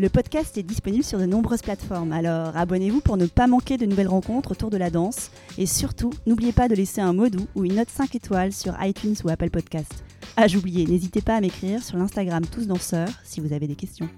Le podcast est disponible sur de nombreuses plateformes, alors abonnez-vous pour ne pas manquer de nouvelles rencontres autour de la danse. Et surtout, n'oubliez pas de laisser un mot doux ou une note 5 étoiles sur iTunes ou Apple Podcast. Ah, j'oubliais, n'hésitez pas à m'écrire sur l'Instagram Tous Danseurs si vous avez des questions.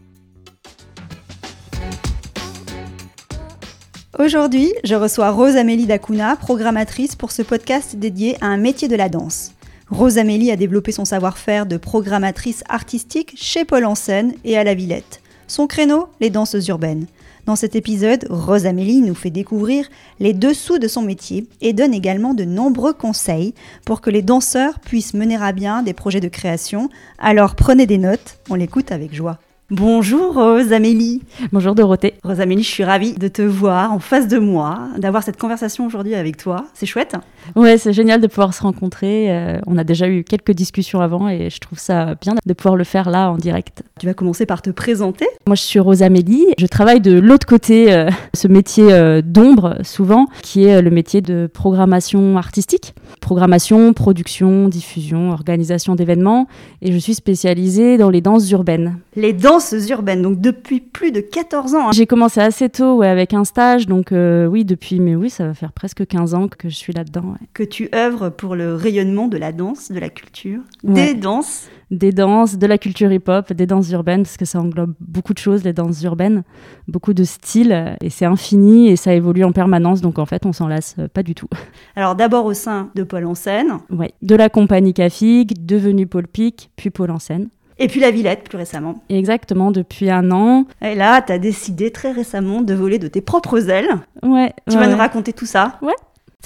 Aujourd'hui, je reçois Rose Amélie Dacuna, programmatrice pour ce podcast dédié à un métier de la danse. Rose Amélie a développé son savoir-faire de programmatrice artistique chez Paul Ansen et à la Villette. Son créneau, les danses urbaines. Dans cet épisode, Rose Amélie nous fait découvrir les dessous de son métier et donne également de nombreux conseils pour que les danseurs puissent mener à bien des projets de création. Alors prenez des notes, on l'écoute avec joie. Bonjour Rose Amélie. Bonjour Dorothée. Rose Amélie, je suis ravie de te voir en face de moi, d'avoir cette conversation aujourd'hui avec toi. C'est chouette. Ouais, c'est génial de pouvoir se rencontrer. Euh, on a déjà eu quelques discussions avant et je trouve ça bien de pouvoir le faire là en direct. Tu vas commencer par te présenter. Moi, je suis Rose Amélie. Je travaille de l'autre côté, euh, ce métier euh, d'ombre souvent, qui est le métier de programmation artistique. Programmation, production, diffusion, organisation d'événements. Et je suis spécialisée dans les danses urbaines. Les danses urbaines, donc depuis plus de 14 ans. Hein. J'ai commencé assez tôt ouais, avec un stage, donc euh, oui, depuis, mais oui, ça va faire presque 15 ans que je suis là-dedans. Que tu œuvres pour le rayonnement de la danse, de la culture, des danses des danses, de la culture hip-hop, des danses urbaines, parce que ça englobe beaucoup de choses, les danses urbaines, beaucoup de styles, et c'est infini et ça évolue en permanence, donc en fait on s'en lasse pas du tout. Alors d'abord au sein de Paul en scène. Oui, de la compagnie Cafig, devenu Paul Pic, puis Paul en scène. Et puis la Villette, plus récemment. Exactement, depuis un an. Et là, tu as décidé très récemment de voler de tes propres ailes. Ouais. Tu vas nous raconter tout ça Ouais.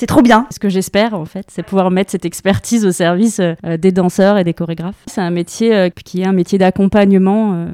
C'est trop bien. Ce que j'espère, en fait, c'est pouvoir mettre cette expertise au service euh, des danseurs et des chorégraphes. C'est un métier euh, qui est un métier d'accompagnement euh,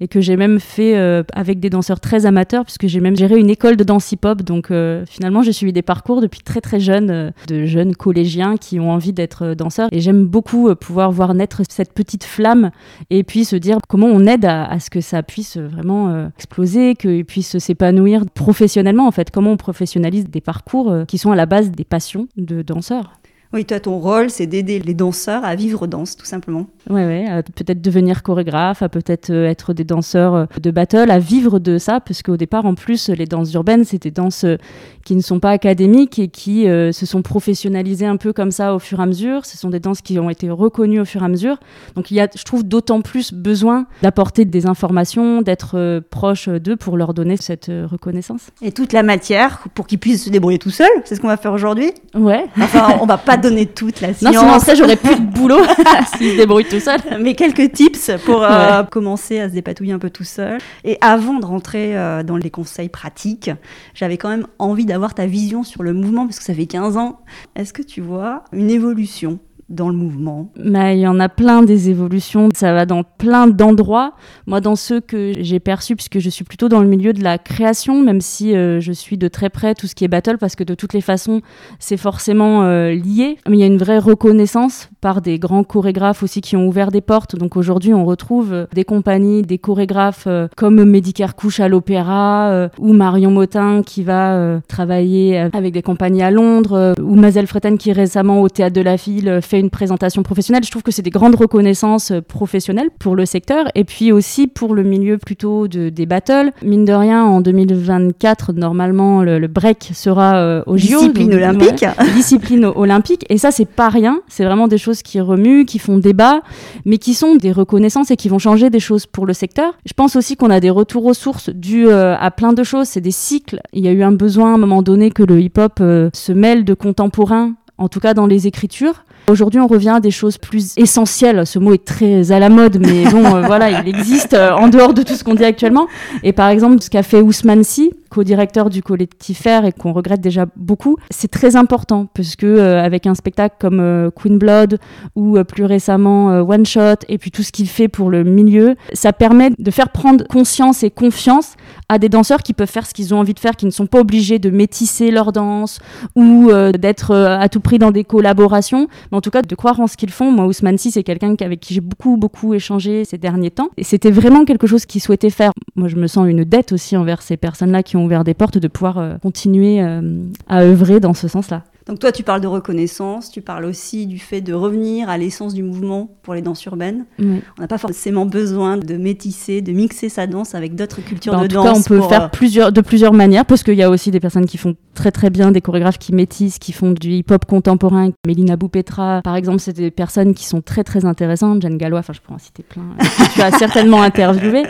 et que j'ai même fait avec des danseurs très amateurs, puisque j'ai même géré une école de danse hip-hop. Donc finalement, j'ai suivi des parcours depuis très très jeune, de jeunes collégiens qui ont envie d'être danseurs. Et j'aime beaucoup pouvoir voir naître cette petite flamme et puis se dire comment on aide à, à ce que ça puisse vraiment exploser, qu'ils puissent s'épanouir professionnellement, en fait. Comment on professionnalise des parcours qui sont à la base des passions de danseurs. Oui, toi, ton rôle, c'est d'aider les danseurs à vivre danse, tout simplement. Oui, ouais, peut-être devenir chorégraphe, à peut-être euh, être des danseurs euh, de battle, à vivre de ça, parce qu'au départ, en plus, les danses urbaines, c'est des danses euh, qui ne sont pas académiques et qui se sont professionnalisées un peu comme ça au fur et à mesure. Ce sont des danses qui ont été reconnues au fur et à mesure. Donc, il y a, je trouve, d'autant plus besoin d'apporter des informations, d'être proche d'eux pour leur donner cette reconnaissance. Et toute la matière pour qu'ils puissent se débrouiller tout seuls, c'est ce qu'on va faire aujourd'hui? Ouais. Enfin, on va pas donner toute la science. Non, sinon ça, j'aurais plus de boulot s'ils se débrouillent tout seul. Mais quelques tips pour euh, commencer à se dépatouiller un peu tout seul. Et avant de rentrer euh, dans les conseils pratiques, j'avais quand même envie d'avoir ta vision sur le mouvement, parce que ça fait 15 ans. Est-ce que tu vois une évolution dans le mouvement Mais Il y en a plein des évolutions, ça va dans plein d'endroits. Moi, dans ceux que j'ai perçus, puisque je suis plutôt dans le milieu de la création, même si euh, je suis de très près tout ce qui est battle, parce que de toutes les façons, c'est forcément euh, lié. Mais il y a une vraie reconnaissance par des grands chorégraphes aussi qui ont ouvert des portes. Donc aujourd'hui, on retrouve euh, des compagnies, des chorégraphes comme Medicare Couche à l'Opéra, ou Marion Motin qui va travailler avec des compagnies à Londres, ou Mazel Fretten qui récemment au Théâtre de la Ville fait une présentation professionnelle. Je trouve que c'est des grandes reconnaissances euh, professionnelles pour le secteur et puis aussi pour le milieu plutôt de, des battles. Mine de rien, en 2024, normalement, le, break sera euh, au JO. Discipline olympique. discipline olympique. Et ça, c'est pas rien. C'est vraiment des choses qui remuent, qui font débat, mais qui sont des reconnaissances et qui vont changer des choses pour le secteur. Je pense aussi qu'on a des retours aux sources dus euh, à plein de choses. C'est des cycles. Il y a eu un besoin à un moment donné que le hip-hop se mêle de contemporain en tout cas dans les écritures. Aujourd'hui, on revient à des choses plus essentielles. Ce mot est très à la mode, mais bon, euh, voilà, il existe euh, en dehors de tout ce qu'on dit actuellement. Et par exemple, ce qu'a fait Ousmane Sy, co-directeur du collectif et qu'on regrette déjà beaucoup, c'est très important parce que euh, avec un spectacle comme euh, Queen Blood ou euh, plus récemment One Shot et puis tout ce qu'il fait pour le milieu, ça permet de faire prendre conscience et confiance à des danseurs qui peuvent faire ce qu'ils ont envie de faire, qui ne sont pas obligés de métisser leur danse ou d'être à tout prix dans des collaborations, mais en tout cas de croire en ce qu'ils font. Moi, Ousmane Si, c'est quelqu'un avec qui j'ai beaucoup, beaucoup échangé ces derniers temps. Et c'était vraiment quelque chose qu'il souhaitait faire. Moi, je me sens une dette aussi envers ces personnes-là qui ont ouvert des portes, de pouvoir continuer à œuvrer dans ce sens-là. Donc toi, tu parles de reconnaissance, tu parles aussi du fait de revenir à l'essence du mouvement pour les danses urbaines. On n'a pas forcément besoin de métisser, de mixer sa danse avec d'autres cultures bah, de danse. En tout cas, on peut faire euh, plusieurs, de plusieurs manières, parce qu'il y a aussi des personnes qui font très très bien, des chorégraphes qui métissent, qui font du hip-hop contemporain. Mélina Boupetra, par exemple, c'est des personnes qui sont très très intéressantes. Jeanne Gallois, enfin je pourrais en citer plein, euh, tu as certainement interviewé.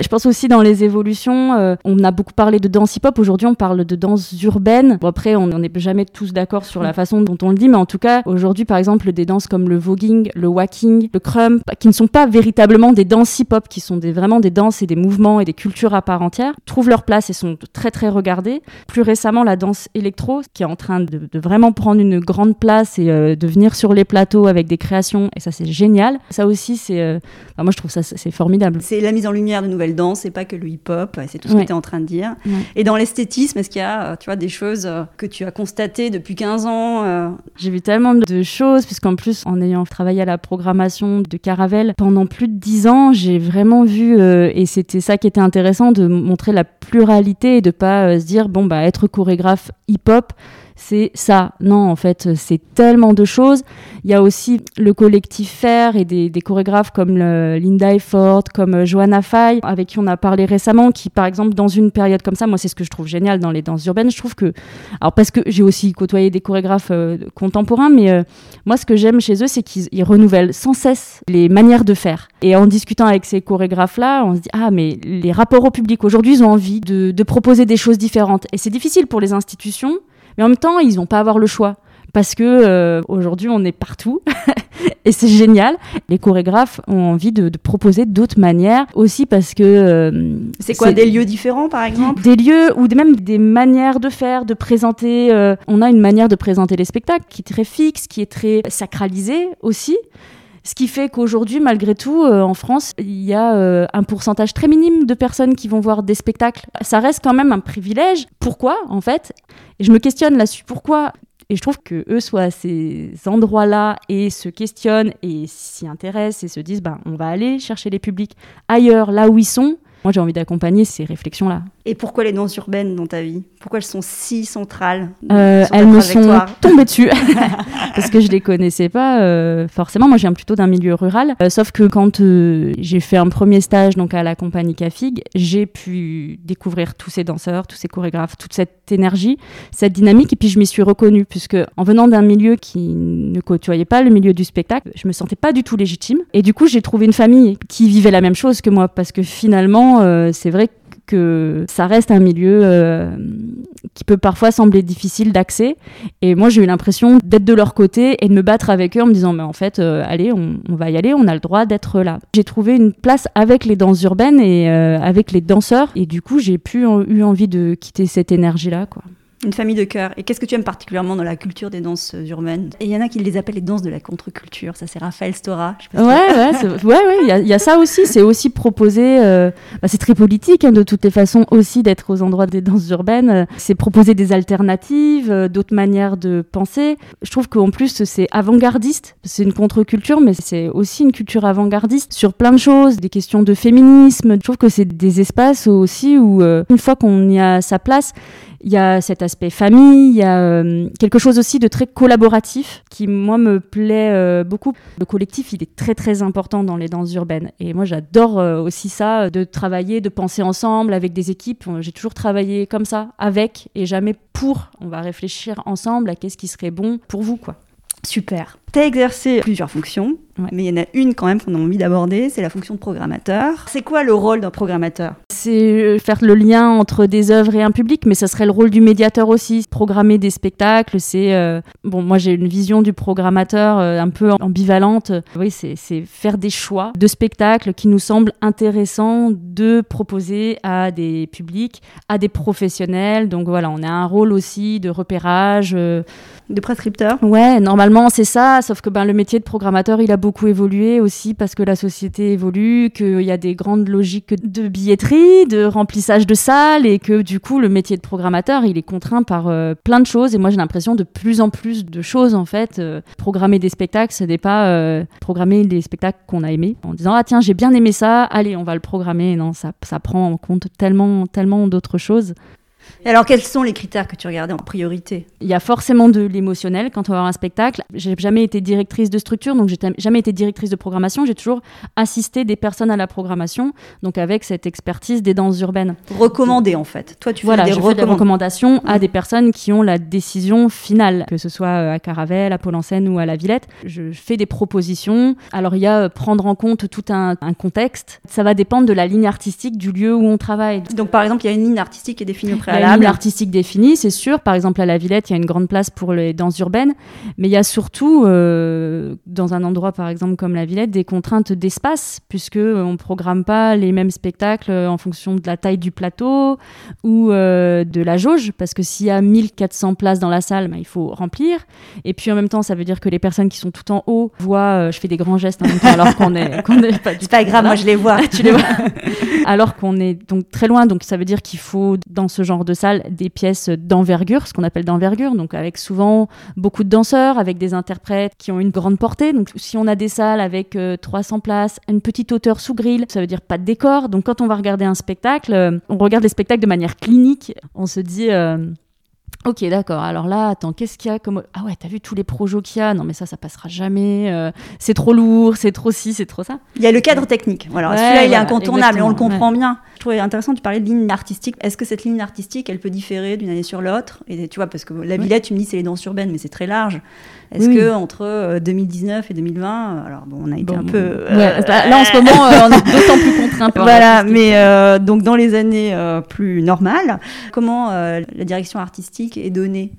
Je pense aussi dans les évolutions, euh, on a beaucoup parlé de danse hip-hop, aujourd'hui on parle de danse urbaine. Bon, après, on n'est jamais tous d'accord sur la façon dont on le dit, mais en tout cas, aujourd'hui, par exemple, des danses comme le voguing, le whacking, le crump, qui ne sont pas véritablement des danses hip-hop, qui sont des, vraiment des danses et des mouvements et des cultures à part entière, trouvent leur place et sont très très regardées. Plus récemment, la danse électro, qui est en train de, vraiment prendre une grande place et euh, de venir sur les plateaux avec des créations, et ça c'est génial. Ça aussi, c'est, euh, moi je trouve ça c'est formidable. C'est la mise en lumière de nouvelles danses, c'est pas que le hip-hop, c'est tout ce que tu es en train de dire. Et dans l'esthétisme, est-ce qu'il y a, tu vois, des choses que tu as constatées depuis 15 ans. Euh. J'ai vu tellement de choses, puisqu'en plus, en ayant travaillé à la programmation de Caravelle pendant plus de 10 ans, j'ai vraiment vu, euh, et c'était ça qui était intéressant, de montrer la pluralité et de pas euh, se dire, bon, bah, être chorégraphe hip-hop, c'est ça. Non, en fait, c'est tellement de choses. Il y a aussi le collectif Faire et des, chorégraphes comme Linda Effort, comme euh, Johanna Fay, avec qui on a parlé récemment, qui, par exemple, dans une période comme ça, moi, c'est ce que je trouve génial dans les danses urbaines. Je trouve que, alors, parce que j'ai aussi côtoyé des chorégraphes euh, contemporains, mais euh, moi, ce que j'aime chez eux, c'est qu'ils renouvellent sans cesse les manières de faire. Et en discutant avec ces chorégraphes-là, on se dit, ah, mais les rapports au public, aujourd'hui, ils ont envie de proposer des choses différentes. Et c'est difficile pour les institutions mais en même temps, ils n'ont pas à avoir le choix. Parce que euh, aujourd'hui, on est partout et c'est génial. Les chorégraphes ont envie de, proposer d'autres manières aussi parce que. Euh, c'est quoi Des lieux différents, par exemple? Des lieux ou même des manières de faire, de présenter. Euh, on a une manière de présenter les spectacles qui est très fixe, qui est très sacralisée aussi. Ce qui fait qu'aujourd'hui, malgré tout, euh, en France, il y a euh, un pourcentage très minime de personnes qui vont voir des spectacles. Ça reste quand même un privilège. Pourquoi, en fait? Et je me questionne là-dessus. Pourquoi? Et je trouve que eux soient à ces endroits-là et se questionnent et s'y intéressent et se disent, ben, on va aller chercher les publics ailleurs, là où ils sont. Moi, j'ai envie d'accompagner ces réflexions-là. Et pourquoi les danses urbaines dans ta vie? Pourquoi elles sont si centrales? Euh, Elles me sont tombées dessus parce que je les connaissais pas euh, forcément. Moi, je viens plutôt d'un milieu rural. Euh, sauf que quand j'ai fait un premier stage donc à la compagnie Cafig, j'ai pu découvrir tous ces danseurs, tous ces chorégraphes, toute cette énergie, cette dynamique. Et puis je m'y suis reconnue puisque en venant d'un milieu qui ne côtoyait pas le milieu du spectacle, je me sentais pas du tout légitime. Et du coup, j'ai trouvé une famille qui vivait la même chose que moi parce que finalement, c'est vrai que ça reste un milieu euh, qui peut parfois sembler difficile d'accès. Et moi, j'ai eu l'impression d'être de leur côté et de me battre avec eux en me disant, mais en fait, euh, allez, on, va y aller, on a le droit d'être là. J'ai trouvé une place avec les danses urbaines et euh, avec les danseurs. Et du coup, j'ai plus eu envie de quitter cette énergie-là, quoi. Une famille de cœur. Et qu'est-ce que tu aimes particulièrement dans la culture des danses urbaines? Et il y en a qui les appellent les danses de la contre-culture. Ça, c'est Raphaël Stora. ouais, ouais, ouais, il y, a ça aussi. C'est aussi proposer. Euh, bah, c'est très politique, hein, de toutes les façons, aussi d'être aux endroits des danses urbaines. C'est proposer des alternatives, euh, d'autres manières de penser. Je trouve qu'en plus, c'est avant-gardiste. C'est une contre-culture, mais c'est aussi une culture avant-gardiste sur plein de choses, des questions de féminisme. Je trouve que c'est des espaces aussi où, euh, une fois qu'on y a sa place, il y a cet aspect famille, il y a euh, quelque chose aussi de très collaboratif qui, moi, me plaît euh, beaucoup. Le collectif, il est très, très important dans les danses urbaines. Et moi, j'adore euh, aussi ça, de travailler, de penser ensemble avec des équipes. J'ai toujours travaillé comme ça, avec et jamais pour. On va réfléchir ensemble à qu'est-ce qui serait bon pour vous, quoi. Super. Tu as exercé plusieurs fonctions mais il y en a une quand même qu'on a envie d'aborder, c'est la fonction de programmateur. C'est quoi le rôle d'un programmateur? C'est euh, faire le lien entre des œuvres et un public, mais ça serait le rôle du médiateur aussi. Programmer des spectacles, c'est... Euh, bon, moi j'ai une vision du programmateur euh, un peu ambivalente. Oui, c'est faire des choix de spectacles qui nous semblent intéressants de proposer à des publics, à des professionnels. Donc voilà, on a un rôle aussi de repérage. de prescripteur? Ouais, normalement c'est ça, sauf que ben, le métier de programmateur, il a beaucoup évolué aussi parce que la société évolue, qu'il y a des grandes logiques de billetterie, de remplissage de salles et que du coup le métier de programmateur il est contraint par euh, plein de choses et moi j'ai l'impression de plus en plus de choses en fait. Euh, programmer des spectacles, ce n'est pas euh, programmer les spectacles qu'on a aimés en disant ah tiens j'ai bien aimé ça, allez on va le programmer. Non, ça, ça prend en compte tellement, tellement d'autres choses. Et alors, quels sont les critères que tu regardais en priorité? Il y a forcément de l'émotionnel quand on va voir un spectacle. J'ai jamais été directrice de structure, donc j'ai jamais été directrice de programmation. J'ai toujours assisté des personnes à la programmation, donc avec cette expertise des danses urbaines. Recommander en fait. Toi, tu voilà, fais des, je fais des recommandations à des personnes qui ont la décision finale, que ce soit euh, à Caravelle, à Pôle en Seine ou à la Villette. Je fais des propositions. Alors, il y a euh, prendre en compte tout un, un contexte. Ça va dépendre de la ligne artistique du lieu où on travaille. Donc, par exemple, il y a une ligne artistique qui est définie au préalable une ligne artistique définie, c'est sûr. Par exemple, à la Villette, il y a une grande place pour les danses urbaines, mais il y a surtout, euh, dans un endroit par exemple comme la Villette, des contraintes d'espace, puisque euh, on programme pas les mêmes spectacles euh, en fonction de la taille du plateau ou de la jauge, parce que s'il y a 1400 places dans la salle, bah, il faut remplir. Et puis en même temps, ça veut dire que les personnes qui sont tout en haut voient, je fais des grands gestes en même temps, alors qu'on est, est pas. C'est pas grave, moi je les vois. tu les vois. alors qu'on est donc très loin, donc ça veut dire qu'il faut dans ce genre de salle des pièces d'envergure, ce qu'on appelle d'envergure, donc avec souvent beaucoup de danseurs, avec des interprètes qui ont une grande portée. Donc si on a des salles avec 300 euh, places, une petite hauteur sous grille, ça veut dire pas de décor. Donc quand on va regarder un spectacle, euh, on regarde les spectacles de manière clinique. On se dit euh, Ok, d'accord. Alors là, attends, qu'est-ce qu'il y a comme. Ah ouais, t'as vu tous les projets qu'il y a Non, mais ça, ça passera jamais. Euh, c'est trop lourd, c'est trop ci, c'est trop ça. Il y a le cadre technique. Voilà, celui-là, il est incontournable et on le comprend bien. Je trouvais intéressant, tu parlais de ligne artistique. Est-ce que cette ligne artistique, elle peut différer d'une année sur l'autre? Et tu vois, parce que la Villette, tu me dis, c'est les danses urbaines, mais c'est très large. Est-ce que entre 2019 euh, et 2020, euh, alors bon, on a été un peu. là, en ce moment, on est d'autant plus contraint. Voilà, mais donc dans les années plus normales, comment la direction artistique est donnée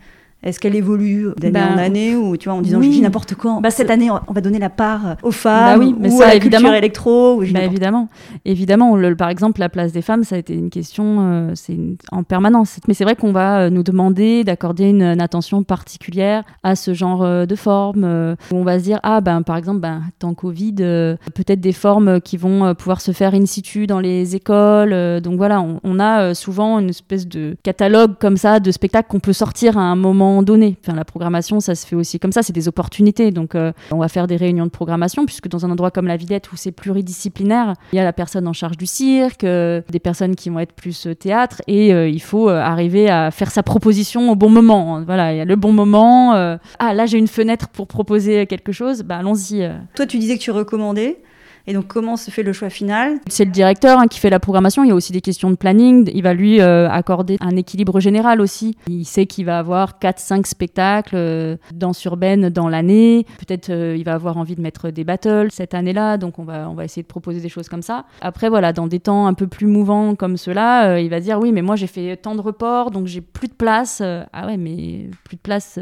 est-ce qu'elle évolue d'année en ben, année ou tu vois en disant je dis n'importe quoi bah, cette année on va donner la part aux femmes bah oui, mais ou ça, à la évidemment. culture électro bah, évidemment. Évidemment le, par exemple la place des femmes ça a été une question euh, c'est en permanence. Mais c'est vrai qu'on va euh, nous demander d'accorder une, attention particulière à ce genre euh, de forme où on va se dire ah ben par exemple ben tant Covid peut-être des formes qui vont pouvoir se faire in situ dans les écoles donc voilà on, on a souvent une espèce de catalogue comme ça de spectacles qu'on peut sortir à un moment donné. Enfin, la programmation, ça se fait aussi comme ça, c'est des opportunités. Donc, euh, on va faire des réunions de programmation, puisque dans un endroit comme la Villette où c'est pluridisciplinaire, il y a la personne en charge du cirque, euh, des personnes qui vont être plus euh, théâtre, et il faut arriver à faire sa proposition au bon moment. Voilà, il y a le bon moment. ah, là, j'ai une fenêtre pour proposer quelque chose, bah, allons-y. Toi, tu disais que tu recommandais. Et donc, comment se fait le choix final? C'est le directeur hein, qui fait la programmation. Il y a aussi des questions de planning. Il va lui euh, accorder un équilibre général aussi. Il sait qu'il va avoir 4-5 spectacles euh, dans urbaine dans l'année. Peut-être euh, il va avoir envie de mettre des battles cette année-là. Donc, on va, on va essayer de proposer des choses comme ça. Après, voilà, dans des temps un peu plus mouvants comme cela, il va dire oui, mais moi j'ai fait tant de reports, donc j'ai plus de place. ah ouais, mais plus de place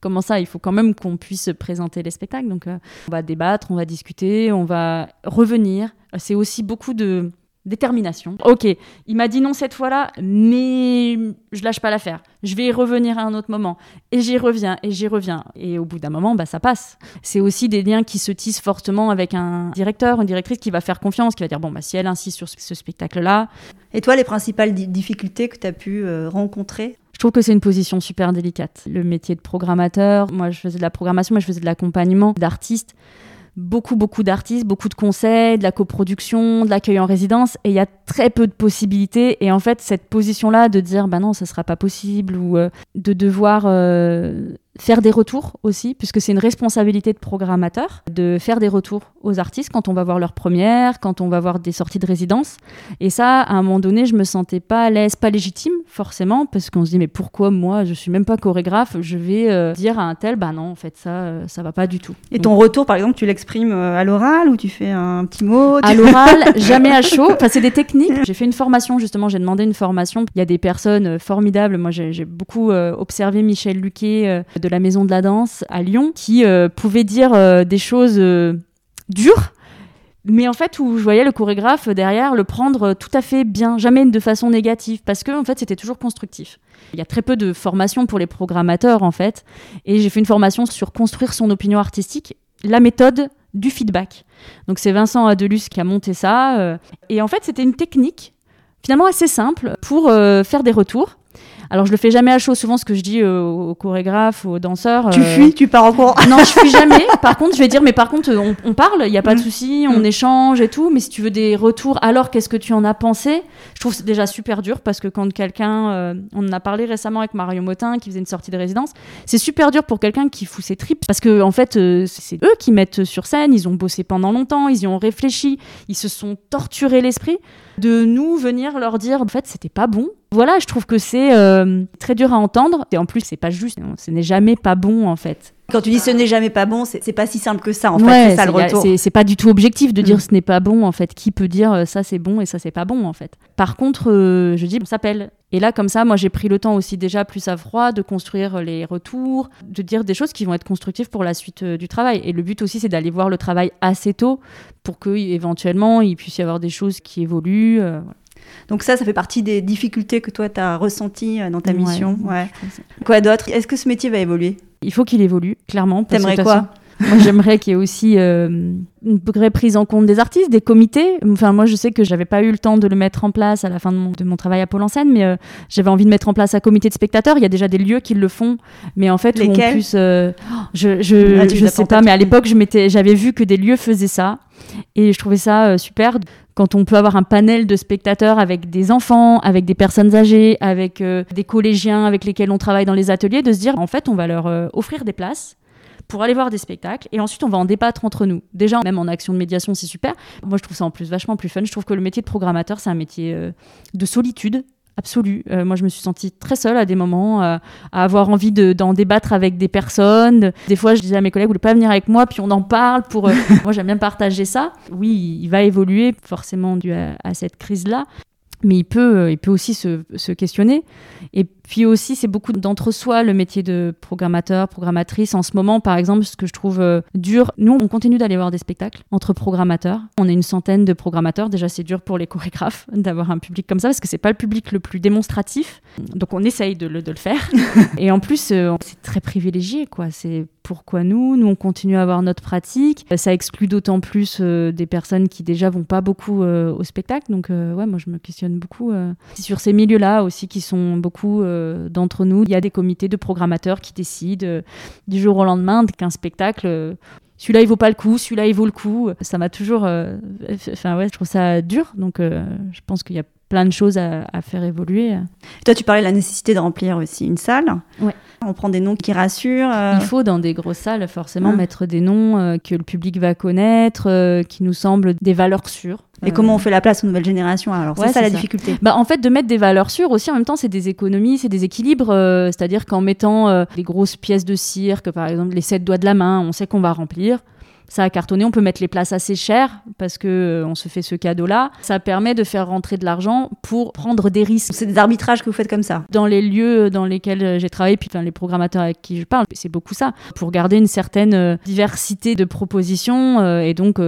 comment ça Il faut quand même qu'on puisse présenter les spectacles. Donc, euh, on va débattre, on va discuter, on va revenir. C'est aussi beaucoup de détermination. Ok, il m'a dit non cette fois-là, mais je lâche pas l'affaire. Je vais y revenir à un autre moment. Et j'y reviens, et j'y reviens. Et au bout d'un moment, bah, ça passe. C'est aussi des liens qui se tissent fortement avec un directeur, une directrice qui va faire confiance, qui va dire, bon, bah, si elle insiste sur ce spectacle-là. Et toi, les principales difficultés que tu as pu euh, rencontrer? Je trouve que c'est une position super délicate. Le métier de programmateur, moi je faisais de la programmation, mais je faisais de l'accompagnement d'artistes. Beaucoup, beaucoup d'artistes, beaucoup de conseils, de la coproduction, de l'accueil en résidence, et il y a très peu de possibilités. Et en fait, cette position-là de dire, bah non, ça sera pas possible, ou euh, de devoir euh, faire des retours aussi, puisque c'est une responsabilité de programmateur de faire des retours aux artistes quand on va voir leur première, quand on va voir des sorties de résidence. Et ça, à un moment donné, je me sentais pas à l'aise, pas légitime forcément, parce qu'on se dit mais pourquoi moi, je suis même pas chorégraphe, je vais euh, dire à un tel, bah non, en fait ça, euh, ça va pas du tout. Et ton retour, par exemple, tu l'exprimes euh, à l'oral ou tu fais un petit mot À l'oral, jamais à chaud. Enfin, c'est des techniques. J'ai fait une formation justement, j'ai demandé une formation. Il y a des personnes formidables. Moi, j'ai beaucoup observé Michel Luquet de la Maison de la Danse à Lyon, qui pouvait dire des choses dures mais en fait où je voyais le chorégraphe derrière le prendre tout à fait bien, jamais de façon négative, parce que en fait c'était toujours constructif. Il y a très peu de formation pour les programmateurs en fait, et j'ai fait une formation sur construire son opinion artistique, la méthode du feedback. Donc c'est Vincent Adelus qui a monté ça, euh, et en fait c'était une technique finalement assez simple pour euh, faire des retours. Alors je le fais jamais à chaud. Souvent, ce que je dis euh, aux, chorégraphes, aux danseurs. Tu euh, fuis, tu pars en cours. non, je fuis jamais. Par contre, je vais dire, mais par contre, on, parle, il n'y a pas de mm. souci, on mm. échange et tout. Mais si tu veux des retours, alors qu'est-ce que tu en as pensé? Je trouve c'est déjà super dur parce que quand quelqu'un, euh, on en a parlé récemment avec Mario Motin qui faisait une sortie de résidence, c'est super dur pour quelqu'un qui fout ses tripes parce que en fait, c'est eux qui mettent sur scène. Ils ont bossé pendant longtemps, ils y ont réfléchi, ils se sont torturés l'esprit de nous venir leur dire en fait c'était pas bon. Voilà, je trouve que c'est euh, très dur à entendre et en plus c'est pas juste, ce n'est jamais pas bon en fait. Quand tu dis ce n'est jamais pas bon, c'est pas si simple que ça en fait, c'est ça le retour. C'est pas du tout objectif de dire mm. ce n'est pas bon en fait. Qui peut dire euh, ça c'est bon et ça c'est pas bon en fait? Par contre, euh, je dis on s'appelle. Et là comme ça, moi j'ai pris le temps aussi déjà plus à froid de construire les retours, de dire des choses qui vont être constructives pour la suite du travail. Et le but aussi c'est d'aller voir le travail assez tôt pour que éventuellement il puisse y avoir des choses qui évoluent. Donc ça, ça fait partie des difficultés que toi, tu as ressenties euh, dans ta mission. Ouais. Quoi d'autre? Est-ce que ce métier va évoluer? Il faut qu'il évolue, clairement. T'aimerais quoi? moi, j'aimerais qu'il y ait aussi euh, une vraie prise en compte des artistes, des comités. Enfin, moi, je sais que j'avais pas eu le temps de le mettre en place à la fin de mon, travail à Pôle en scène, mais euh, j'avais envie de mettre en place un comité de spectateurs. Il y a déjà des lieux qui le font, mais en fait, Lesquels? plus, je je, ah, je sais pas, mais à l'époque, j'avais vu que des lieux faisaient ça, et je trouvais ça super quand on peut avoir un panel de spectateurs avec des enfants, avec des personnes âgées, avec euh, des collégiens avec lesquels on travaille dans les ateliers, de se dire en fait on va leur euh, offrir des places pour aller voir des spectacles et ensuite on va en débattre entre nous. Déjà, même en action de médiation, c'est super. Moi, je trouve ça en plus vachement plus fun. Je trouve que le métier de programmateur, c'est un métier euh, de solitude absolue. Euh, moi, je me suis sentie très seule à des moments, euh, à avoir envie d'en débattre avec des personnes. Des fois, je disais à mes collègues, vous voulez pas venir avec moi, puis on en parle. Pour, euh, moi, j'aime bien partager ça. Oui, il va évoluer forcément dû à cette crise-là, mais il peut, il peut aussi se, se questionner. Et puis aussi, c'est beaucoup d'entre-soi, le métier de programmateur, programmatrice. En ce moment, par exemple, ce que je trouve euh, dur, nous, on continue d'aller voir des spectacles entre programmateurs. On est une centaine de programmateurs. Déjà, c'est dur pour les chorégraphes d'avoir un public comme ça, parce que c'est pas le public le plus démonstratif. Donc, on essaye de le, de le faire. Et en plus, euh, c'est très privilégié, quoi. C'est pourquoi nous Nous, on continue à avoir notre pratique. Ça exclut d'autant plus euh, des personnes qui déjà vont pas beaucoup au spectacle. Donc, ouais, moi, je me questionne beaucoup. sur ces milieux-là aussi qui sont beaucoup euh, d'entre nous, il y a des comités de programmateurs qui décident euh, du jour au lendemain qu'un spectacle euh, celui-là il vaut pas le coup, celui-là il vaut le coup. Ça m'a toujours, enfin ouais, je trouve ça dur. Donc je pense qu'il y a plein de choses à, faire évoluer. toi, tu parlais de la nécessité de remplir aussi une salle. Ouais. On prend des noms qui rassurent. Il faut dans des grosses salles forcément mettre des noms que le public va connaître, qui nous semblent des valeurs sûres. Et comment on fait la place aux nouvelles générations Alors, c'est ça la difficulté. Bah, en fait, de mettre des valeurs sûres aussi, en même temps, c'est des économies, c'est des équilibres. Euh, c'est-à-dire qu'en mettant euh, des grosses pièces de cirque, par exemple les sept doigts de la main, on sait qu'on va remplir ça a cartonné. On peut mettre les places assez chères parce que euh, on se fait ce cadeau-là. Ça permet de faire rentrer de l'argent pour prendre des risques. C'est des arbitrages que vous faites comme ça. Dans les lieux dans lesquels euh, j'ai travaillé, puis enfin, les programmateurs avec qui je parle, c'est beaucoup ça. Pour garder une certaine euh, diversité de propositions et donc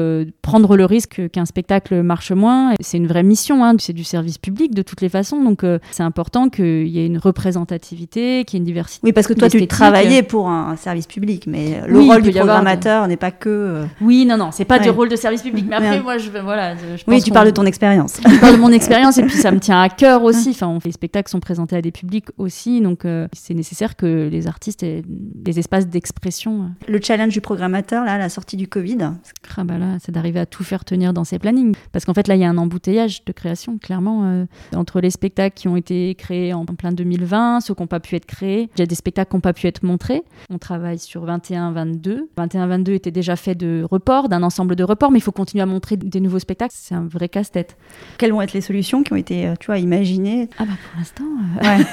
prendre le risque qu'un spectacle marche moins. C'est une vraie mission. Hein. C'est du service public de toutes les façons. Donc c'est important qu'il y ait une représentativité, qu'il y ait une diversité. Oui, parce que toi tu travaillais pour un service public, mais le rôle du programmateur n'est pas que euh, Oui, non, non, c'est pas Ouais. du rôle de service public. Mais après, Ouais. moi, je, voilà, je Oui, tu parles de ton expérience. je parle de mon expérience et puis ça me tient à cœur aussi. Enfin, on- les spectacles sont présentés à des publics aussi, donc euh, c'est nécessaire que les artistes aient des espaces d'expression. Le challenge du programmateur, là, à la sortie du Covid, Ah bah là, c'est d'arriver à tout faire tenir dans ses plannings. Parce qu'en fait, là, il y a un embouteillage de création, clairement, euh, entre les spectacles qui ont été créés en plein 2020, ceux qui n'ont pas pu être créés. Il y a des spectacles qui n'ont pas pu être montrés. On travaille sur 21-22. 21-22 était déjà fait de reports, d'un ensemble de reports, mais il faut continuer à montrer des nouveaux spectacles. C'est un vrai casse-tête. quelles vont être les solutions qui ont été, euh, tu vois, imaginées? Ah bah pour l'instant... euh, Ouais.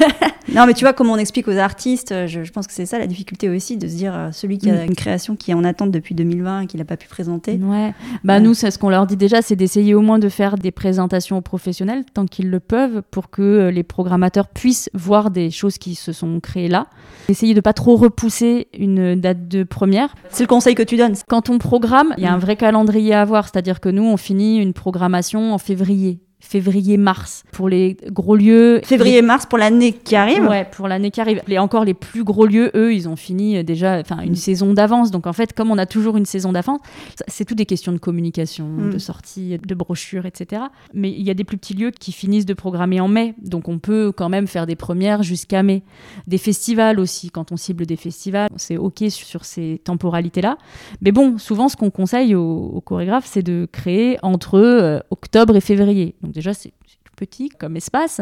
non, mais tu vois, comme on explique aux artistes, euh, je, je pense que c'est ça la difficulté aussi, de se dire, celui qui a Mm. une création qui est en attente depuis 2020 et qui n'a pas pu présenter. Ouais. Bah Ouais. nous, c'est ce qu'on leur dit déjà, c'est d'essayer au moins de faire des présentations aux professionnels tant qu'ils le peuvent pour que les programmateurs puissent voir des choses qui se sont créées là. Essayer de pas trop repousser une date de première. C'est le conseil que tu donnes. Quand programme, il y a un Mm. vrai calendrier à avoir, c'est-à-dire que nous, on finit une programmation en février, février-mars pour les gros lieux. Février-mars pour l'année qui arrive? Ouais, pour l'année qui arrive. Et encore les plus gros lieux, eux, ils ont fini euh, déjà enfin une saison d'avance. Donc en fait, comme on a toujours une saison d'avance, c'est tout des questions de communication, Mm. de sortie, de brochures, etc. Mais il y a des plus petits lieux qui finissent de programmer en mai. Donc on peut quand même faire des premières jusqu'à mai. Des festivals aussi, quand on cible des festivals, c'est OK sur ces temporalités-là. Mais bon, souvent, ce qu'on conseille aux, aux chorégraphes, c'est de créer entre euh, octobre et février. Donc déjà, c'est tout petit comme espace.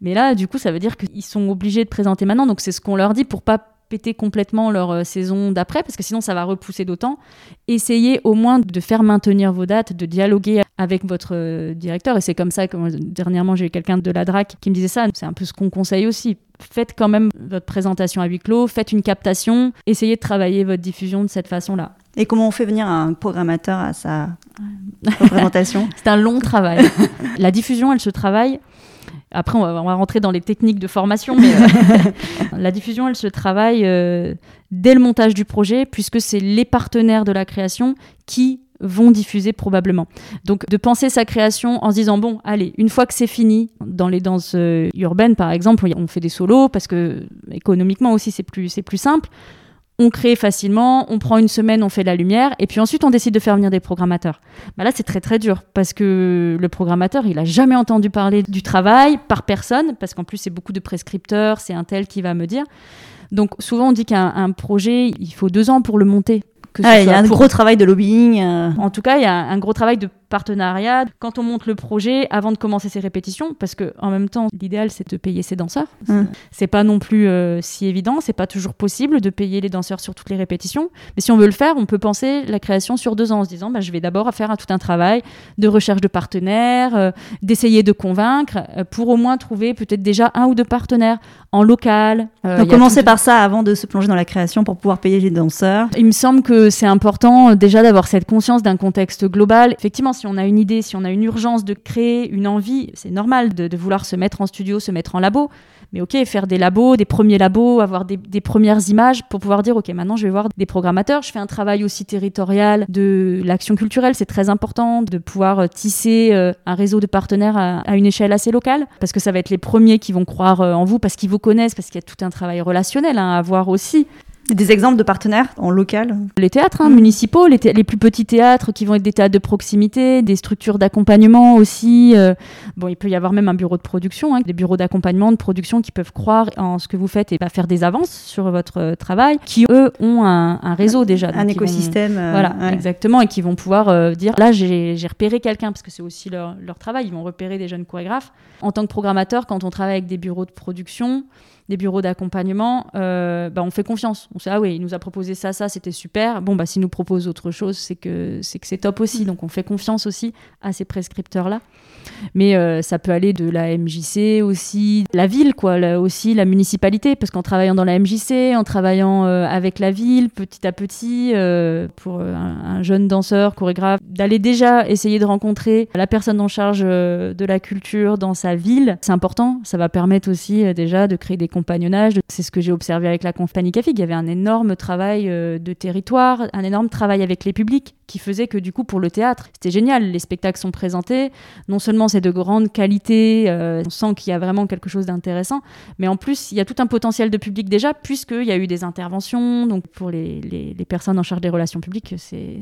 Mais là, du coup, ça veut dire qu'ils sont obligés de présenter maintenant. Donc, c'est ce qu'on leur dit pour pas péter complètement leur euh, saison d'après, parce que sinon, ça va repousser d'autant. Essayez au moins de faire maintenir vos dates, de dialoguer avec votre euh, directeur. Et c'est comme ça que dernièrement, j'ai eu quelqu'un de la DRAC qui me disait ça. C'est un peu ce qu'on conseille aussi. Faites quand même votre présentation à huis clos, faites une captation, essayez de travailler votre diffusion de cette façon-là. Et comment on fait venir un programmateur à sa représentation C'est un long travail. la diffusion, elle se travaille. Après, on va, on va rentrer dans les techniques de formation, mais euh, la diffusion, elle se travaille euh, dès le montage du projet, puisque c'est les partenaires de la création qui vont diffuser probablement. Donc de penser sa création en se disant bon allez une fois que c'est fini dans les danses euh, urbaines par exemple on fait des solos parce que économiquement aussi c'est plus c'est plus simple on crée facilement, on prend une semaine, on fait la lumière, et puis ensuite on décide de faire venir des programmateurs. Bah là, c'est très très dur parce que le programmateur, il a jamais entendu parler du travail par personne, parce qu'en plus c'est beaucoup de prescripteurs, c'est un tel qui va me dire. Donc souvent on dit qu'un un projet, il faut deux ans pour le monter. Que Ah, Il y a un pour- gros travail de lobbying. euh, en tout cas, il y a un gros travail de partenariat quand on monte le projet avant de commencer ses répétitions, parce que en même temps, l'idéal c'est de payer ses danseurs. Hum. C'est pas non plus euh, si évident, c'est pas toujours possible de payer les danseurs sur toutes les répétitions. Mais si on veut le faire, on peut penser la création sur deux ans en se disant, bah, je vais d'abord faire un- tout un travail de recherche de partenaires, euh, d'essayer de convaincre, euh, pour au moins trouver peut-être déjà un ou deux partenaires en local. Donc commencer tout- par ça avant de se plonger dans la création pour pouvoir payer les danseurs. il me semble que c'est important déjà d'avoir cette conscience d'un contexte global. Effectivement, si on a une idée, si on a une urgence de créer une envie, c'est normal de, vouloir se mettre en studio, se mettre en labo. Mais ok, faire des labos, des premiers labos, avoir des, premières images pour pouvoir dire, ok, maintenant je vais voir des programmateurs. Je fais un travail aussi territorial de l'action culturelle, c'est très important de pouvoir tisser euh, un réseau de partenaires à, à une échelle assez locale, parce que ça va être les premiers qui vont croire euh, en vous, parce qu'ils vous connaissent, parce qu'il y a tout un travail relationnel hein, à avoir aussi. Des exemples de partenaires en local. Les théâtres hein, Mm. municipaux, les, plus petits théâtres qui vont être des théâtres de proximité, des structures d'accompagnement aussi. euh, bon, il peut y avoir même un bureau de production, hein, des bureaux d'accompagnement, de production qui peuvent croire en ce que vous faites et pas faire des avances sur votre euh, travail, qui eux ont un, un réseau déjà. un vont- écosystème. euh, voilà, ouais. exactement, et qui vont pouvoir dire là j'ai j'ai repéré quelqu'un parce que c'est aussi leur, leur travail. Ils vont repérer des jeunes chorégraphes. En tant que programmateur, quand on travaille avec des bureaux de production, des bureaux d'accompagnement, euh, bah, on fait confiance. On sait ah oui, il nous a proposé ça, ça, c'était super. Bon bah s'il nous propose autre chose, c'est que c'est que c'est top aussi. Donc on fait confiance aussi à ces prescripteurs là. Mais euh, ça peut aller de la MJC aussi, la ville, quoi, là aussi la municipalité, parce qu'en travaillant dans la MJC, en travaillant euh, avec la ville, petit à petit, euh, pour un, un jeune danseur, chorégraphe, d'aller déjà essayer de rencontrer la personne en charge de la culture dans sa ville, c'est important. Ça va permettre aussi déjà de créer des C'est ce que j'ai observé avec la compagnie Café. Il y avait un énorme travail euh, de territoire, un énorme travail avec les publics qui faisait que du coup pour le théâtre, c'était génial. Les spectacles sont présentés, non seulement c'est de grande qualité, euh, on sent qu'il y a vraiment quelque chose d'intéressant, mais en plus il y a tout un potentiel de public déjà, puisqu'il y a eu des interventions. Donc pour les, les, les personnes en charge des relations publiques, c'est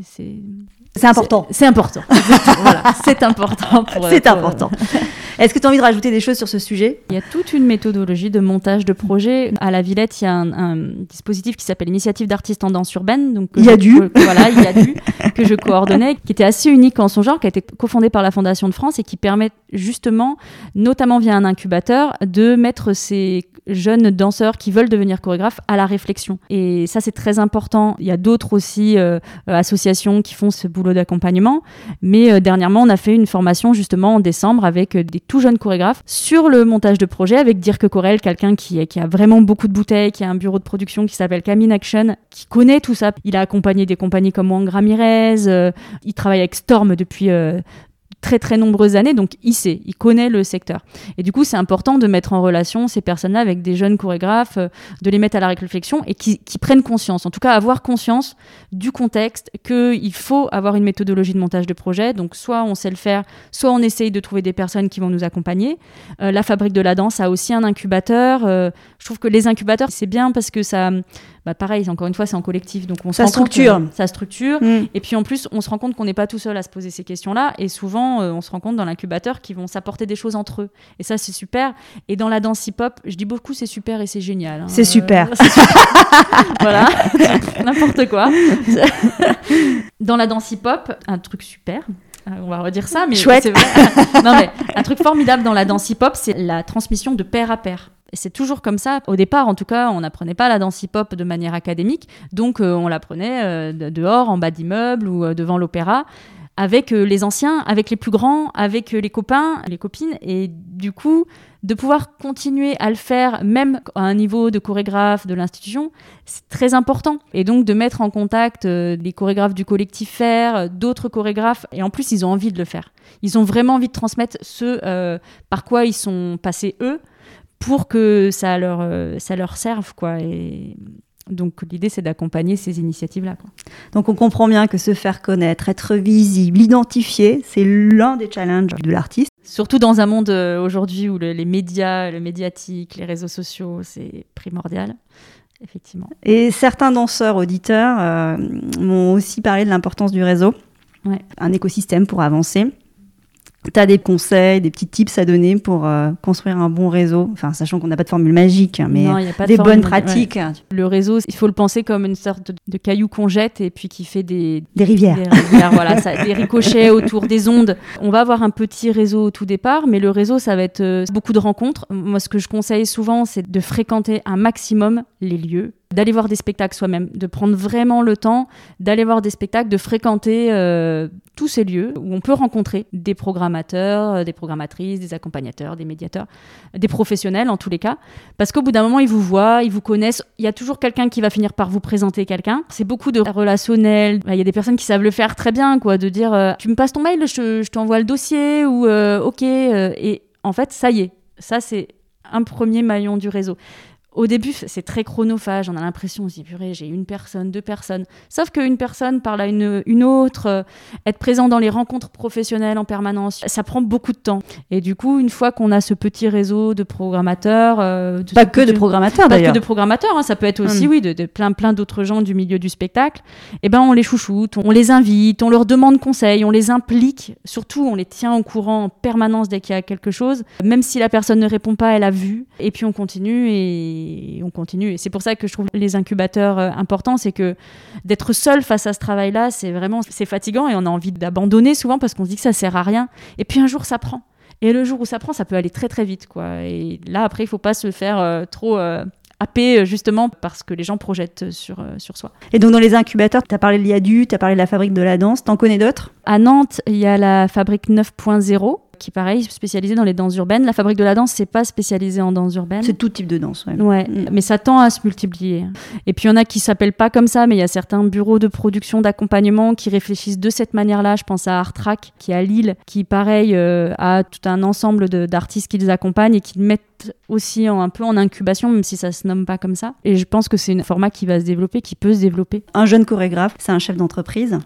c'est important. C'est important. voilà, c'est important. C'est important. Est-ce que tu as envie de rajouter des choses sur ce sujet? Il y a toute une méthodologie de montage de projet. À la Villette, il y a un, dispositif qui s'appelle Initiative d'artistes en danse urbaine. Donc, il y a du. voilà, il y a du que je coordonnais, qui était assez unique en son genre, qui a été cofondé par la Fondation de France et qui permet justement, notamment via un incubateur, de mettre ces jeunes danseurs qui veulent devenir chorégraphes à la réflexion. Et ça, c'est très important. Il y a d'autres aussi euh, associations qui font ce boulot d'accompagnement. Mais euh, dernièrement, on a fait une formation justement en décembre avec euh, des tout jeunes chorégraphes sur le montage de projet avec Dirk Corel, quelqu'un qui, qui a vraiment beaucoup de bouteilles, qui a un bureau de production qui s'appelle Camine Action, qui connaît tout ça. Il a accompagné des compagnies comme Wang Ramirez, euh, il travaille avec Storm depuis très très nombreuses années, donc il sait, il connaît le secteur. Et du coup, c'est important de mettre en relation ces personnes-là avec des jeunes chorégraphes, euh, de les mettre à la réflexion et qui, prennent conscience, en tout cas avoir conscience du contexte, qu'il faut avoir une méthodologie de montage de projet. Donc soit on sait le faire, soit on essaye de trouver des personnes qui vont nous accompagner. Euh, la fabrique de la danse a aussi un incubateur. Euh, je trouve que les incubateurs, c'est bien parce que ça bah pareil, encore une fois, c'est en collectif. Donc on ça structure. ça structure. Mm. Et puis en plus, on se rend compte qu'on n'est pas tout seul à se poser ces questions-là. Et souvent, euh, on se rend compte dans l'incubateur qu'ils vont s'apporter des choses entre eux. Et ça, c'est super. Et dans la danse hip-hop, je dis beaucoup c'est super et c'est génial. Hein. C'est super. voilà, n'importe quoi. dans la danse hip-hop, un truc super, euh, on va redire ça, mais non, mais un truc formidable dans la danse hip-hop, c'est la transmission de pair à pair c'est toujours comme ça. Au départ, en tout cas, on n'apprenait pas la danse hip-hop de manière académique, donc euh, on l'apprenait euh, dehors, en bas d'immeuble ou euh, devant l'opéra, avec les anciens, avec les plus grands, avec les copains, les copines, et du coup, de pouvoir continuer à le faire, même à un niveau de chorégraphe de l'institution, c'est très important. Et donc de mettre en contact les chorégraphes du collectif d'autres chorégraphes, et en plus, ils ont envie de le faire. Ils ont vraiment envie de transmettre ce par quoi ils sont passés eux pour que ça leur, euh, ça leur serve. Quoi. Et donc l'idée, c'est d'accompagner ces initiatives-là. Donc on comprend bien que se faire connaître, être visible, identifié, c'est l'un des challenges de l'artiste. Surtout dans un monde euh, aujourd'hui où les médias, le médiatique, les réseaux sociaux, c'est primordial. Effectivement. Et certains danseurs, auditeurs euh, m'ont aussi parlé de l'importance du réseau, ouais. un écosystème pour avancer. Tu as des conseils, des petits tips à donner pour euh, construire un bon réseau? Enfin, sachant qu'on n'a pas de formule magique, hein, mais des bonnes pratiques. Le réseau, il faut le penser comme une sorte de, caillou qu'on jette et puis qui fait des, des rivières. Des, rivières, voilà, ça, des ricochets autour des ondes. On va avoir un petit réseau au tout départ, mais le réseau, ça va être euh, beaucoup de rencontres. Moi, ce que je conseille souvent, c'est de fréquenter un maximum les lieux, d'aller voir des spectacles soi-même, de prendre vraiment le temps d'aller voir des spectacles, de fréquenter euh, tous ces lieux où on peut rencontrer des programmateurs, euh, des programmatrices, des accompagnateurs, des médiateurs, des professionnels en tous les cas. Parce qu'au bout d'un moment, ils vous voient, ils vous connaissent. Il y a toujours quelqu'un qui va finir par vous présenter quelqu'un. C'est beaucoup de relationnel. Il y a des personnes qui savent le faire très bien, quoi, de dire euh, tu me passes ton mail, je t'envoie le dossier ou ok. et en fait, ça y est, ça c'est un premier maillon du réseau. Au début, c'est très chronophage. On a l'impression, on se dit, purée, j'ai une personne, deux personnes. Sauf qu'une personne parle à une, une autre. Euh, être présent dans les rencontres professionnelles en permanence, ça prend beaucoup de temps. Et du coup, une fois qu'on a ce petit réseau de programmateurs. Euh, pas que de programmateurs, d'ailleurs. Pas que de programmateurs. Ça peut être aussi, hmm. oui, de, plein, plein d'autres gens du milieu du spectacle. Eh ben, on les chouchoute, on les invite, on leur demande conseil, on les implique. Surtout, on les tient au courant en permanence dès qu'il y a quelque chose. Même si la personne ne répond pas, elle a vu. Et puis, on continue et et on continue. Et c'est pour ça que je trouve les incubateurs euh, importants, c'est que d'être seul face à ce travail-là, c'est vraiment c'est fatigant et on a envie d'abandonner souvent parce qu'on se dit que ça sert à rien. Et puis un jour, ça prend. Et le jour où ça prend, ça peut aller très très vite, quoi. Et là, après, il faut pas se faire euh, trop euh, happer justement parce que les gens projettent sur, sur soi. Et donc dans les incubateurs, tu as parlé de l'IADU, tu as parlé de la fabrique de la danse, t'en connais d'autres? À Nantes, il y a la fabrique 9.0 qui pareil spécialisé dans les danses urbaines. La fabrique de la danse, c'est pas spécialisé en danse urbaine. C'est tout type de danse, ouais. ouais mm. Mais ça tend à se multiplier. Et puis il y en a qui s'appellent pas comme ça, mais il y a certains bureaux de production, d'accompagnement qui réfléchissent de cette manière-là. Je pense à Artrack, qui est à Lille, qui pareil euh, a tout un ensemble d'artistes qui les accompagnent et qui mettent aussi en, un peu en incubation, même si ça se nomme pas comme ça. Et je pense que c'est un format qui va se développer, qui peut se développer. Un jeune chorégraphe, c'est un chef d'entreprise.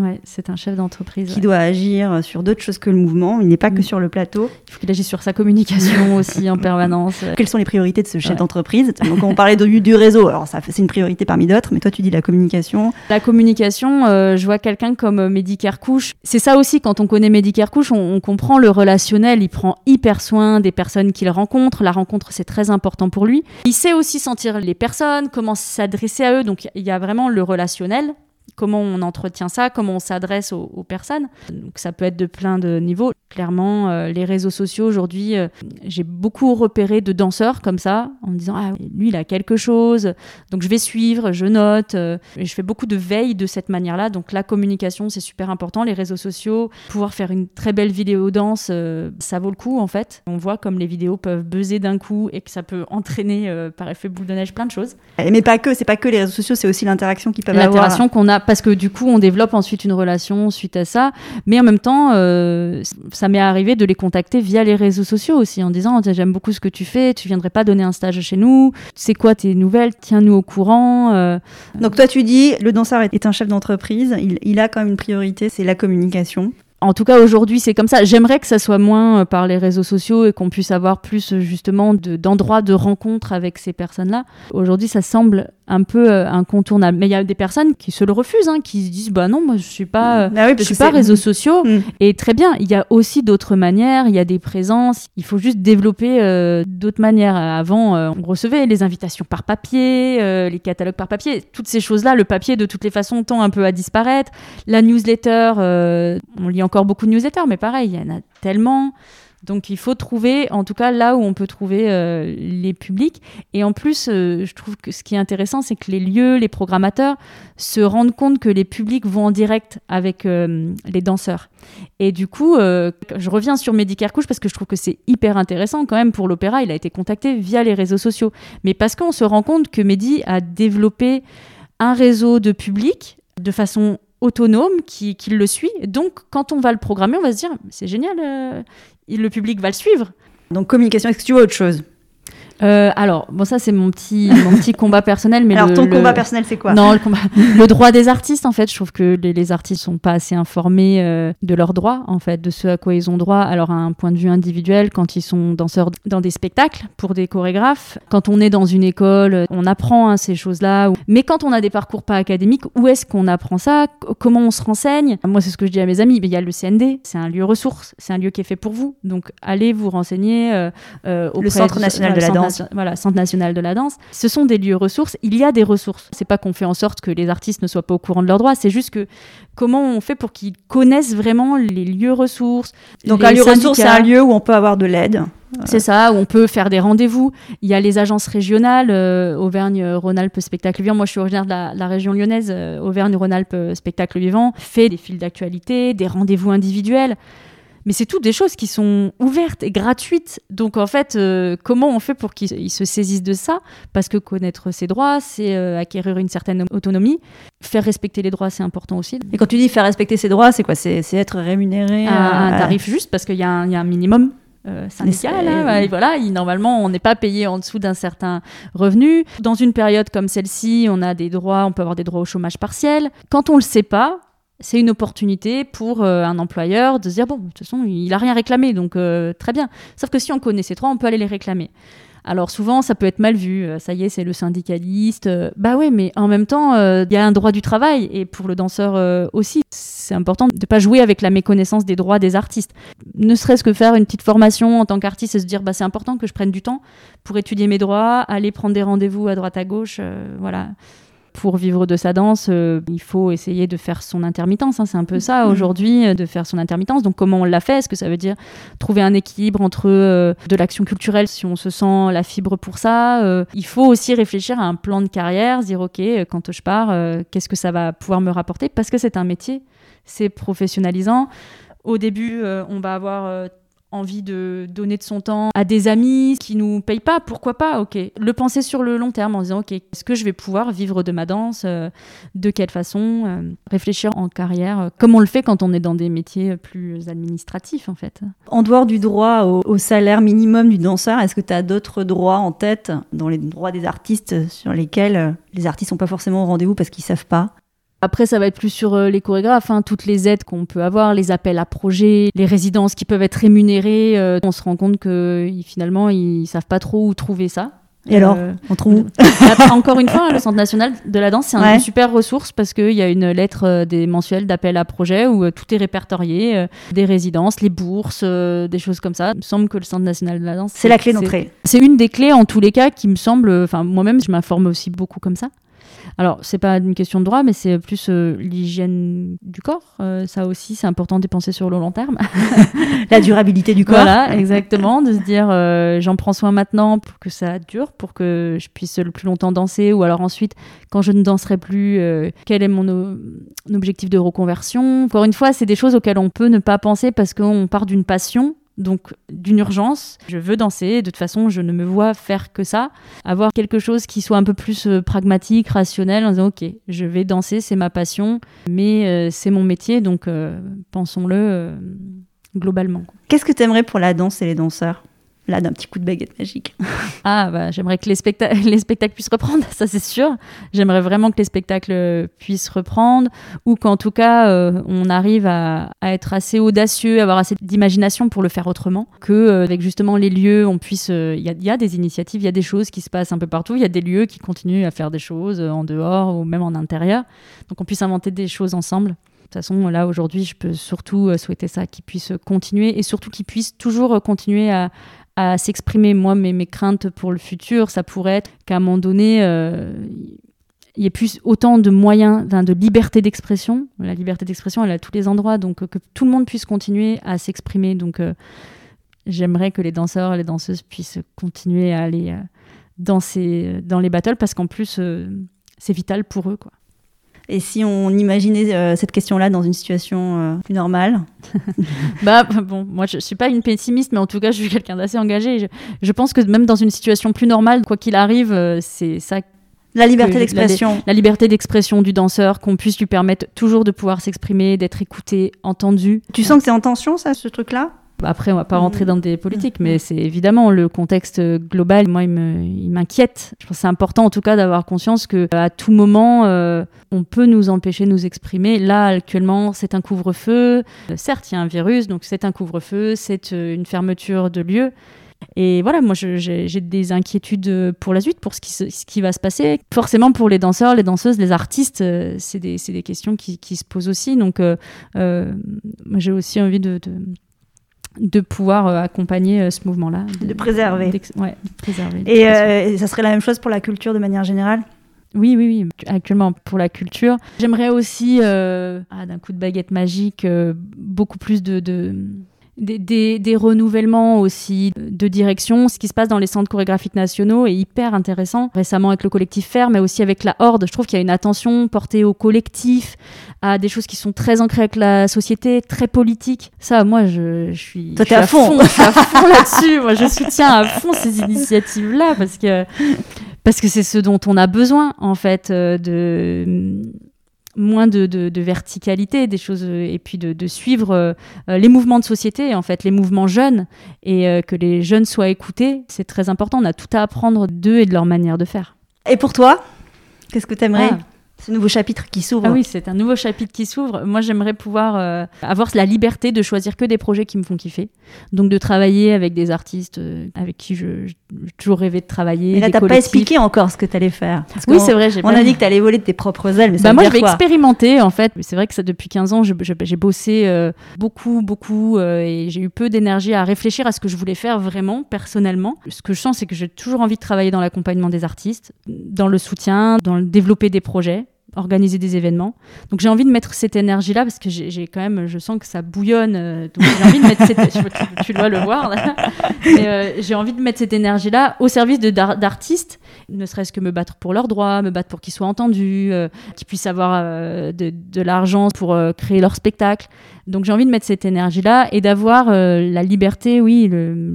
Ouais, c'est un chef d'entreprise. Qui doit agir sur d'autres choses que le mouvement. Il n'est pas que mm. sur le plateau. Il faut qu'il agisse sur sa communication aussi en permanence. Quelles sont les priorités de ce chef d'entreprise? Donc, on parlait du, du réseau. Alors, ça, c'est une priorité parmi d'autres, mais toi, tu dis la communication. La communication, euh, je vois quelqu'un comme euh, Medicare Couche. C'est ça aussi, quand on connaît Medicare Couche, on, on, comprend le relationnel. Il prend hyper soin des personnes qu'il rencontre. La rencontre, c'est très important pour lui. Il sait aussi sentir les personnes, comment s'adresser à eux. Donc, il y a vraiment le relationnel comment on entretient ça, comment on s'adresse aux, personnes. Donc ça peut être de plein de niveaux. Clairement, euh, les réseaux sociaux aujourd'hui, euh, j'ai beaucoup repéré de danseurs comme ça, en me disant ah lui il a quelque chose, donc je vais suivre, je note, euh, et je fais beaucoup de veille de cette manière-là. Donc la communication c'est super important, les réseaux sociaux, pouvoir faire une très belle vidéo danse, ça vaut le coup en fait. On voit comme les vidéos peuvent buzzer d'un coup et que ça peut entraîner par effet boule de neige plein de choses. Mais pas que, c'est pas que les réseaux sociaux, c'est aussi l'interaction qui peuvent avoir. L'interaction qu'on a parce que du coup, on développe ensuite une relation suite à ça. Mais en même temps, ça m'est arrivé de les contacter via les réseaux sociaux aussi, en disant J'aime beaucoup ce que tu fais, tu viendrais pas donner un stage chez nous C'est quoi tes nouvelles? Tiens-nous au courant. Euh. Donc, toi, tu dis Le danseur est un chef d'entreprise, il, il a quand même une priorité, c'est la communication en tout cas aujourd'hui c'est comme ça. J'aimerais que ça soit moins euh, par les réseaux sociaux et qu'on puisse avoir plus justement d'endroits de, rencontre avec ces personnes-là. Aujourd'hui ça semble un peu euh, incontournable. Mais il y a des personnes qui se le refusent, hein, qui se disent bah non, moi je suis pas, bah je suis pas réseaux sociaux. Mm. Et très bien, il y a aussi d'autres manières, il y a des présences. Il faut juste développer euh, d'autres manières. Avant, euh, on recevait les invitations par papier, les catalogues par papier, toutes ces choses-là. Le papier, de toutes les façons, tend un peu à disparaître. La newsletter, on lit encore beaucoup de newsletters, mais pareil, il y en a tellement. Donc il faut trouver, en tout cas là où on peut trouver euh, les publics. Et en plus, euh, je trouve que ce qui est intéressant, c'est que les lieux, les programmateurs se rendent compte que les publics vont en direct avec euh, les danseurs. Et du coup, je reviens sur Medicare Couche parce que je trouve que c'est hyper intéressant quand même pour l'opéra. Il a été contacté via les réseaux sociaux. Mais parce qu'on se rend compte que Mehdi a développé un réseau de public de façon autonome qui, le suit. Donc, quand on va le programmer, on va se dire, c'est génial, le public va le suivre. Donc communication, est-ce que tu vois autre chose? Euh, alors, bon, ça, c'est mon petit, mon petit combat personnel. Mais alors, ton combat personnel, c'est quoi? Non, le, combat... le droit des artistes, en fait. Je trouve que les, les artistes sont pas assez informés euh, de leurs droits, en fait, de ce à quoi ils ont droit. Alors, à un point de vue individuel, quand ils sont danseurs dans des spectacles pour des chorégraphes, quand on est dans une école, on apprend hein, ces choses-là. Mais quand on a des parcours pas académiques, où est-ce qu'on apprend ça? Comment on se renseigne? Moi, c'est ce que je dis à mes amis. Il y a le CND, c'est un lieu ressource, c'est un lieu qui est fait pour vous. Donc, allez vous renseigner euh, auprès le Centre national de la danse voilà, Centre national de la danse. Ce sont des lieux ressources. Il y a des ressources. C'est pas qu'on fait en sorte que les artistes ne soient pas au courant de leurs droits. C'est juste que comment on fait pour qu'ils connaissent vraiment les lieux ressources. Donc un lieu ressource, c'est un lieu où on peut avoir de l'aide. C'est ça, où on peut faire des rendez-vous. Il y a les agences régionales, euh, Auvergne-Rhône-Alpes Spectacle Vivant. Moi, je suis originaire de la, région lyonnaise, euh, Auvergne-Rhône-Alpes Spectacle Vivant. Fait des fils d'actualité, des rendez-vous individuels mais c'est toutes des choses qui sont ouvertes et gratuites. Donc en fait, euh, comment on fait pour qu'ils se saisissent de ça? Parce que connaître ses droits, c'est euh, acquérir une certaine autonomie. Faire respecter les droits, c'est important aussi. Et quand tu dis faire respecter ses droits, c'est quoi? C'est être rémunéré à un tarif juste, parce qu'il y, a un minimum. Euh, syndical, hein, voilà, normalement on n'est pas payé en dessous d'un certain revenu. Dans une période comme celle-ci, on a des droits, on peut avoir des droits au chômage partiel. Quand on le sait pas, c'est une opportunité pour euh, un employeur de se dire bon, de toute façon, il n'a rien réclamé, donc euh, très bien. Sauf que si on connaît ces trois, on peut aller les réclamer. Alors souvent, ça peut être mal vu. Euh, ça y est, c'est le syndicaliste. bah ouais, mais en même temps, il y a un droit du travail et pour le danseur aussi, c'est important de ne pas jouer avec la méconnaissance des droits des artistes. Ne serait-ce que faire une petite formation en tant qu'artiste et se dire bah c'est important que je prenne du temps pour étudier mes droits, aller prendre des rendez-vous à droite à gauche, voilà pour vivre de sa danse, euh, il faut essayer de faire son intermittence. Hein. c'est un peu ça mm. aujourd'hui, euh, de faire son intermittence. Donc comment on l'a fait? Est-ce que ça veut dire trouver un équilibre entre euh, de l'action culturelle, si on se sent la fibre pour ça Il faut aussi réfléchir à un plan de carrière, dire ok, quand je pars, qu'est-ce que ça va pouvoir me rapporter? Parce que c'est un métier, c'est professionnalisant. Au début, on va avoir envie de donner de son temps à des amis qui nous payent pas, pourquoi pas Ok, le penser sur le long terme en disant ok, est-ce que je vais pouvoir vivre de ma danse euh, De quelle façon euh, Réfléchir en carrière, euh, comme on le fait quand on est dans des métiers plus administratifs en fait. En dehors du droit au, salaire minimum du danseur, est-ce que tu as d'autres droits en tête dans les droits des artistes sur lesquels les artistes sont pas forcément au rendez-vous parce qu'ils savent pas? Après, ça va être plus sur les chorégraphes, hein, toutes les aides qu'on peut avoir, les appels à projets, les résidences qui peuvent être rémunérées. on se rend compte que finalement, ils savent pas trop où trouver ça. Et alors, euh, on trouve Encore une fois, hein, le Centre national de la danse, c'est une super ressource parce qu'il y a une lettre euh, des mensuels d'appel à projet où euh, tout est répertorié, des résidences, les bourses, des choses comme ça. Il me semble que le Centre national de la danse. C'est la clé d'entrée. C'est une des clés en tous les cas qui me semble. Enfin, moi-même, je m'informe aussi beaucoup comme ça. Alors, c'est pas une question de droit, mais c'est plus euh, l'hygiène du corps. Euh, ça aussi, c'est important de penser sur le long terme. La durabilité du corps. Voilà, exactement. De se dire, euh, j'en prends soin maintenant pour que ça dure, pour que je puisse le plus longtemps danser. Ou alors ensuite, quand je ne danserai plus, quel est mon objectif de reconversion? Encore une fois, c'est des choses auxquelles on peut ne pas penser parce qu'on part d'une passion donc d'une urgence. Je veux danser, de toute façon, je ne me vois faire que ça. Avoir quelque chose qui soit un peu plus euh, pragmatique, rationnel, en disant ok, je vais danser, c'est ma passion, mais euh, c'est mon métier, donc euh, pensons-le globalement. Qu'est-ce que tu aimerais pour la danse et les danseurs? Là d'un petit coup de baguette magique. ah bah j'aimerais que les, les, spectacles puissent reprendre, ça c'est sûr. J'aimerais vraiment que les spectacles puissent reprendre ou qu'en tout cas euh, on arrive à, être assez audacieux, avoir assez d'imagination pour le faire autrement, que euh, avec justement les lieux on puisse. Euh, il y, a des initiatives, il y a des choses qui se passent un peu partout, il y a des lieux qui continuent à faire des choses en dehors ou même en intérieur, donc on puisse inventer des choses ensemble. De toute façon, là, aujourd'hui, je peux surtout souhaiter ça, qu'ils puissent continuer et surtout qu'ils puissent toujours continuer à, à s'exprimer. Moi, mes, mes craintes pour le futur, ça pourrait être qu'à un moment donné, euh, il y ait plus autant de moyens, de liberté d'expression. La liberté d'expression, elle est à tous les endroits, donc euh, que tout le monde puisse continuer à s'exprimer. Donc, euh, j'aimerais que les danseurs et les danseuses puissent continuer à aller danser dans les battles parce qu'en plus, c'est vital pour eux, quoi. Et si on imaginait euh, cette question-là dans une situation euh, plus normale Bah bon, moi je, suis pas une pessimiste, mais en tout cas je suis quelqu'un d'assez engagé. Je, pense que même dans une situation plus normale, quoi qu'il arrive, euh, c'est ça. La liberté d'expression. La, liberté d'expression du danseur, qu'on puisse lui permettre toujours de pouvoir s'exprimer, d'être écouté, entendu. Tu sens que c'est en tension, ça, ce truc-là? Après, on va pas rentrer dans des politiques, mais c'est évidemment le contexte global. Moi, il m'inquiète. Je pense que c'est important, en tout cas, d'avoir conscience que à tout moment, euh, on peut nous empêcher de nous exprimer. Là, actuellement, c'est un couvre-feu. certes, il y a un virus, donc c'est un couvre-feu, c'est euh, une fermeture de lieu. Et voilà, moi, j'ai des inquiétudes pour la suite, pour ce qui, ce qui, va se passer. Forcément, pour les danseurs, les danseuses, les artistes, euh, c'est des, des, questions qui, qui, se posent aussi. Donc, moi, j'ai aussi envie de de pouvoir euh, accompagner euh, ce mouvement-là. De, préserver. Ouais, préserver. Euh, et, ça serait la même chose pour la culture de manière générale? Oui, oui, oui, actuellement pour la culture. J'aimerais aussi, ah, d'un coup de baguette magique, beaucoup plus de, des, renouvellements aussi de direction. Ce qui se passe dans les centres chorégraphiques nationaux est hyper intéressant. Récemment avec le collectif Fer, mais aussi avec la Horde, je trouve qu'il y a une attention portée au collectif, à des choses qui sont très ancrées avec la société, très politiques. Ça, moi, je, suis, Toi, à, fond. je suis à fond là-dessus. Moi, je soutiens à fond ces initiatives-là parce que parce que c'est ce dont on a besoin en fait euh, de moins de, verticalité des choses euh, et puis de, suivre euh, euh, les mouvements de société en fait les mouvements jeunes. Et que les jeunes soient écoutés c'est très important. On a tout à apprendre d'eux et de leur manière de faire. Et pour toi qu'est-ce que tu aimerais ah ce nouveau chapitre qui s'ouvre. Ah oui, c'est un nouveau chapitre qui s'ouvre. Moi, j'aimerais pouvoir euh, avoir la liberté de choisir que des projets qui me font kiffer. Donc, de travailler avec des artistes euh, avec qui je, j'ai toujours rêvé de travailler. Mais là, t'as pas expliqué encore ce que tu allais faire. oui, c'est vrai. on a dit que tu allais voler de tes propres ailes. Mais bah moi, je vais expérimenter, en fait. C'est vrai que ça, depuis 15 ans, j'ai bossé euh, beaucoup, beaucoup et j'ai eu peu d'énergie à réfléchir à ce que je voulais faire vraiment, personnellement. Ce que je sens, c'est que j'ai toujours envie de travailler dans l'accompagnement des artistes, dans le soutien, dans le développer des projets organiser des événements. Donc j'ai envie de mettre cette énergie-là parce que j'ai quand même, je sens que ça bouillonne. Euh, donc j'ai envie de mettre tu, dois le voir. Euh, j'ai envie de mettre cette énergie-là au service d'artistes, ne serait-ce que me battre pour leurs droits, me battre pour qu'ils soient entendus, euh, qu'ils puissent avoir de, de l'argent pour créer leur spectacle. Donc j'ai envie de mettre cette énergie-là et d'avoir la liberté, oui,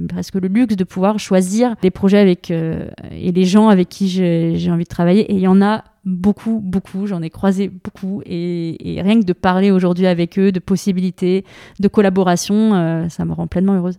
presque le luxe de pouvoir choisir les projets avec et les gens avec qui j'ai envie de travailler. Et il y en a beaucoup, beaucoup. J'en ai croisé beaucoup. Et, rien que de parler aujourd'hui avec eux de possibilités, de collaboration, euh, ça me rend pleinement heureuse.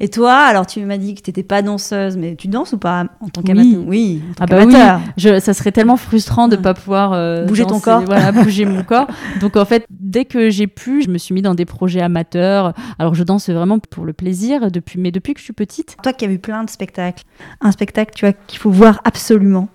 Et toi, alors tu m'as dit que tu n'étais pas danseuse, mais tu danses ou pas en tant Oui. qu'amateur? Oui, en tant Ah bah oui, je, ça serait tellement frustrant de Ouais. pas pouvoir euh, Bouger ton corps. voilà, bouger mon corps. Donc en fait, dès que j'ai pu, je me suis mis dans des projets amateurs. Alors je danse vraiment pour le plaisir depuis, mais depuis que je suis petite. Toi qui as vu plein de spectacles, un spectacle, tu vois, qu'il faut voir absolument.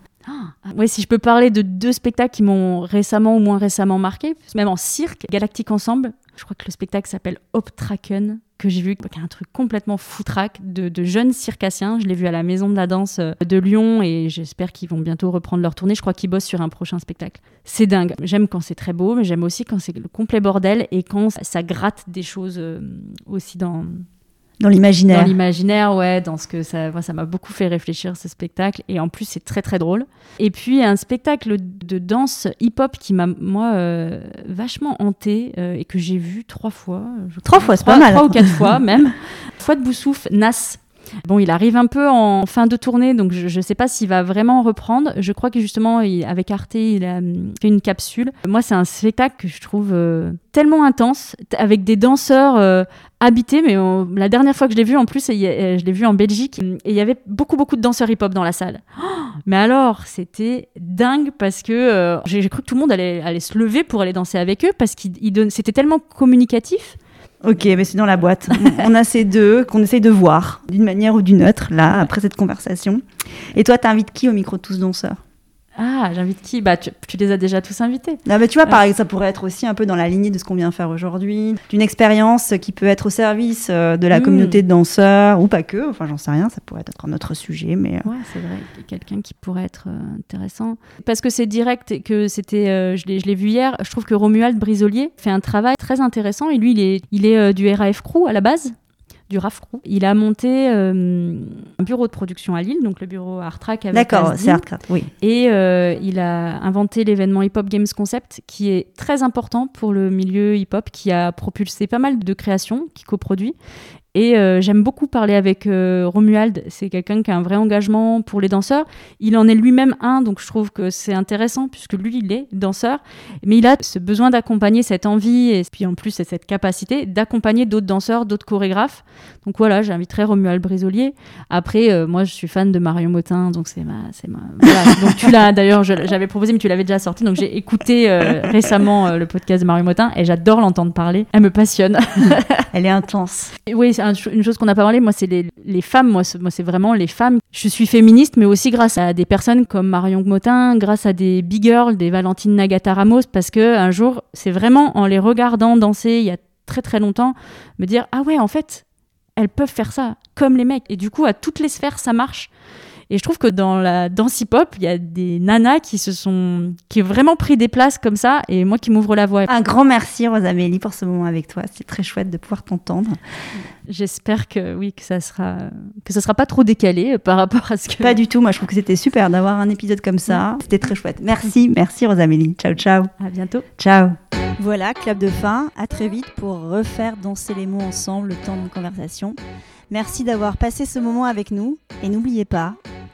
Ouais, si je peux parler de deux spectacles qui m'ont récemment ou moins récemment marqué, même en cirque, Galactique Ensemble. Je crois que le spectacle s'appelle Optraken que j'ai vu, qui est un truc complètement foutraque de, de jeunes circassiens. Je l'ai vu à la Maison de la Danse euh, de Lyon et j'espère qu'ils vont bientôt reprendre leur tournée. Je crois qu'ils bossent sur un prochain spectacle. C'est dingue. J'aime quand c'est très beau, mais j'aime aussi quand c'est le complet bordel et quand ça, gratte des choses euh, aussi dans, Dans dans l'imaginaire. l'imaginaire, ouais, dans ce que ça, moi, ça m'a beaucoup fait réfléchir ce spectacle. Et en plus, c'est très très drôle. Et puis un spectacle de danse hip-hop qui m'a moi euh, vachement hanté euh, et que j'ai vu trois fois. je Trois fois, c'est pas mal. Trois ou quatre fois même. Fois de Boussouf, Nas. Bon, il arrive un peu en fin de tournée, donc je ne sais pas s'il va vraiment reprendre. Je crois que justement, avec Arte, il a hum, fait une capsule. Moi, c'est un spectacle que je trouve euh, tellement intense, avec des danseurs euh, habités. Mais la dernière fois que je l'ai vu, en plus, euh, je l'ai vu en Belgique, et il y avait beaucoup, beaucoup de danseurs hip-hop dans la salle. Oh, mais alors, c'était dingue parce que j'ai cru que tout le monde allait, allait se lever pour aller danser avec eux parce donne- c'était tellement communicatif. Ok, mais c'est dans la boîte. On a ces deux qu'on essaye de voir d'une manière ou d'une autre, là, après cette conversation. Et toi, t'invites qui au micro tous danseurs? Ah, j'invite qui? Bah, tu, tu les as déjà tous invités. Ah bah, tu vois, pareil, ça pourrait être aussi un peu dans la lignée de ce qu'on vient faire aujourd'hui, d'une expérience qui peut être au service euh, de la Mm. communauté de danseurs, ou pas que, enfin j'en sais rien, ça pourrait être un autre sujet, mais... euh, Ouais, c'est vrai, quelqu'un qui pourrait être euh, intéressant. Parce que c'est direct et que c'était, euh, je l'ai je l'ai vu hier, je trouve que Romuald Brisolier fait un travail très intéressant et lui, il est, il est euh, du RAF Crew à la base. Du RAF Crew. Il a monté euh, un bureau de production à Lille, donc le bureau Art Track avec D'accord, c'est oui. Et euh, il a inventé l'événement Hip Hop Games Concept, qui est très important pour le milieu hip hop, qui a propulsé pas mal de créations, qui coproduit. Et euh, j'aime beaucoup parler avec euh, Romuald. C'est quelqu'un qui a un vrai engagement pour les danseurs. Il en est lui-même un, donc je trouve que c'est intéressant puisque lui, il est danseur. Mais il a ce besoin d'accompagner cette envie et puis en plus c'est cette capacité d'accompagner d'autres danseurs, d'autres chorégraphes. Donc voilà, j'inviterai Romuald Brisolier. Après, euh, moi, je suis fan de Marion Motin, donc c'est ma, c'est ma. Voilà. donc tu l'as d'ailleurs, j'avais proposé, mais tu l'avais déjà sorti. Donc j'ai écouté euh, récemment le podcast de Marion Motin et j'adore l'entendre parler. Elle me passionne. Elle est intense. Et Oui, une chose qu'on n'a pas parlé, moi, c'est les, femmes. Moi, c'est moi, c'est vraiment les femmes. Je suis féministe, mais aussi grâce à des personnes comme Marion Motin, grâce à des big girls, des Valentine Nagata Ramos, parce que un jour, c'est vraiment en les regardant danser il y a très très longtemps, me dire ah ouais, en fait, elles peuvent faire ça comme les mecs. Et du coup, à toutes les sphères, ça marche. Et je trouve que dans la danse hip-hop, il y a des nanas qui se sont, qui ont vraiment pris des places comme ça, et moi qui m'ouvre la voie. Un grand merci Rosamélie pour ce moment avec toi, c'est très chouette de pouvoir t'entendre. J'espère que oui, que ça sera, que ça sera pas trop décalé euh, par rapport à ce que. Pas du tout, moi je trouve que c'était super d'avoir un épisode comme ça, c'était très chouette. Merci, merci Rosamélie. Ciao, ciao. À bientôt. Ciao. Voilà, clap de fin. À très vite pour refaire danser les mots ensemble le temps d'une conversation. Merci d'avoir passé ce moment avec nous. Et n'oubliez pas,